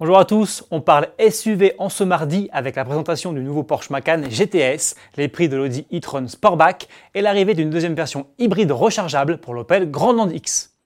Bonjour à tous, on parle SUV en ce mardi avec la présentation du nouveau Porsche Macan GTS, les prix de l'Audi e-tron Sportback et l'arrivée d'une deuxième version hybride rechargeable pour l'Opel Grandland X.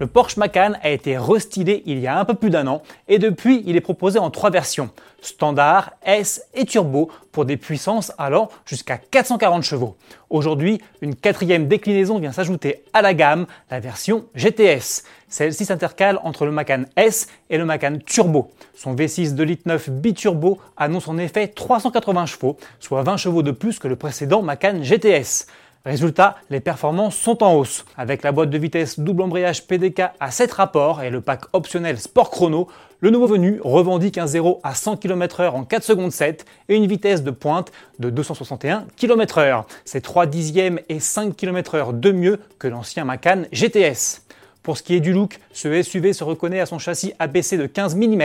Le Porsche Macan a été restylé il y a un peu plus d'un an et depuis il est proposé en trois versions, standard, S et turbo pour des puissances allant jusqu'à 440 chevaux. Aujourd'hui, une quatrième déclinaison vient s'ajouter à la gamme, la version GTS. Celle-ci s'intercale entre le Macan S et le Macan Turbo. Son V6 2 litres 9 biturbo annonce en effet 380 chevaux, soit 20 chevaux de plus que le précédent Macan GTS. Résultat, les performances sont en hausse. Avec la boîte de vitesse double embrayage PDK à 7 rapports et le pack optionnel Sport Chrono, le nouveau venu revendique un 0 à 100 km/h en 4 secondes 7 et une vitesse de pointe de 261 km/h. C'est 3 dixièmes et 5 km/h de mieux que l'ancien Macan GTS. Pour ce qui est du look, ce SUV se reconnaît à son châssis abaissé de 15 mm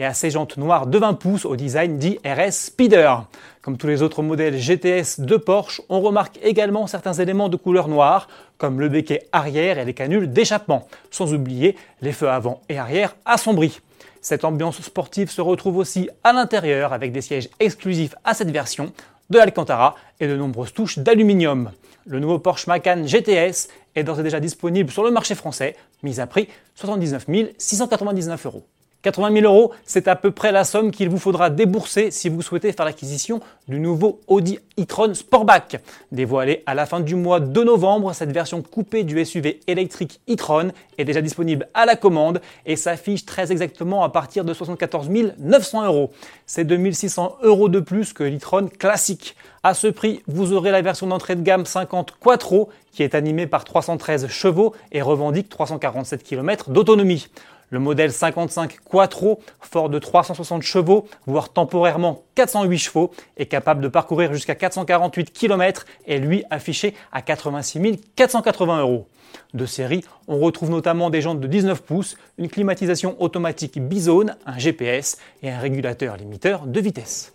et à ses jantes noires de 20 pouces au design dit RS Speeder. Comme tous les autres modèles GTS de Porsche, on remarque également certains éléments de couleur noire, comme le béquet arrière et les canules d'échappement, sans oublier les feux avant et arrière assombris. Cette ambiance sportive se retrouve aussi à l'intérieur avec des sièges exclusifs à cette version, de l'Alcantara et de nombreuses touches d'aluminium. Le nouveau Porsche Macan GTS est d'ores et déjà disponible sur le marché français, mis à prix 79 699 euros. 80 000 euros, c'est à peu près la somme qu'il vous faudra débourser si vous souhaitez faire l'acquisition du nouveau Audi e-tron Sportback. Dévoilé à la fin du mois de novembre, cette version coupée du SUV électrique e-tron est déjà disponible à la commande et s'affiche très exactement à partir de 74 900 euros. C'est 2600 euros de plus que l'e-tron classique. À ce prix, vous aurez la version d'entrée de gamme 50 Quattro qui est animée par 313 chevaux et revendique 347 km d'autonomie. Le modèle 55 Quattro, fort de 360 chevaux, voire temporairement 408 chevaux, est capable de parcourir jusqu'à 448 km et lui affiché à 86 480 euros. De série, on retrouve notamment des jantes de 19 pouces, une climatisation automatique bizone, un GPS et un régulateur limiteur de vitesse.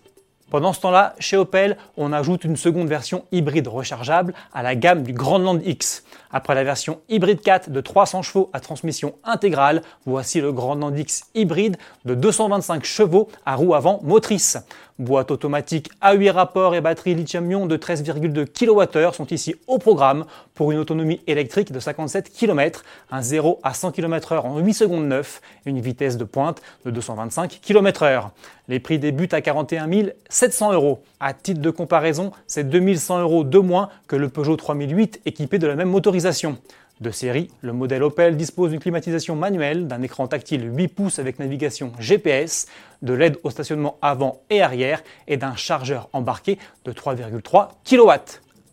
Pendant ce temps-là, chez Opel, on ajoute une seconde version hybride rechargeable à la gamme du Grandland X. Après la version hybride 4 de 300 chevaux à transmission intégrale, voici le Grandland X hybride de 225 chevaux à roue avant motrice. Boîte automatique à 8 rapports et batterie lithium-ion de 13,2 kWh sont ici au programme pour une autonomie électrique de 57 km, un 0 à 100 km/h en 8 secondes 9 et une vitesse de pointe de 225 km/h. Les prix débutent à 41 700 euros. À titre de comparaison, c'est 2100 euros de moins que le Peugeot 3008 équipé de la même motorisation. De série, le modèle Opel dispose d'une climatisation manuelle, d'un écran tactile 8 pouces avec navigation GPS, de l'aide au stationnement avant et arrière et d'un chargeur embarqué de 3,3 kW.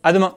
À demain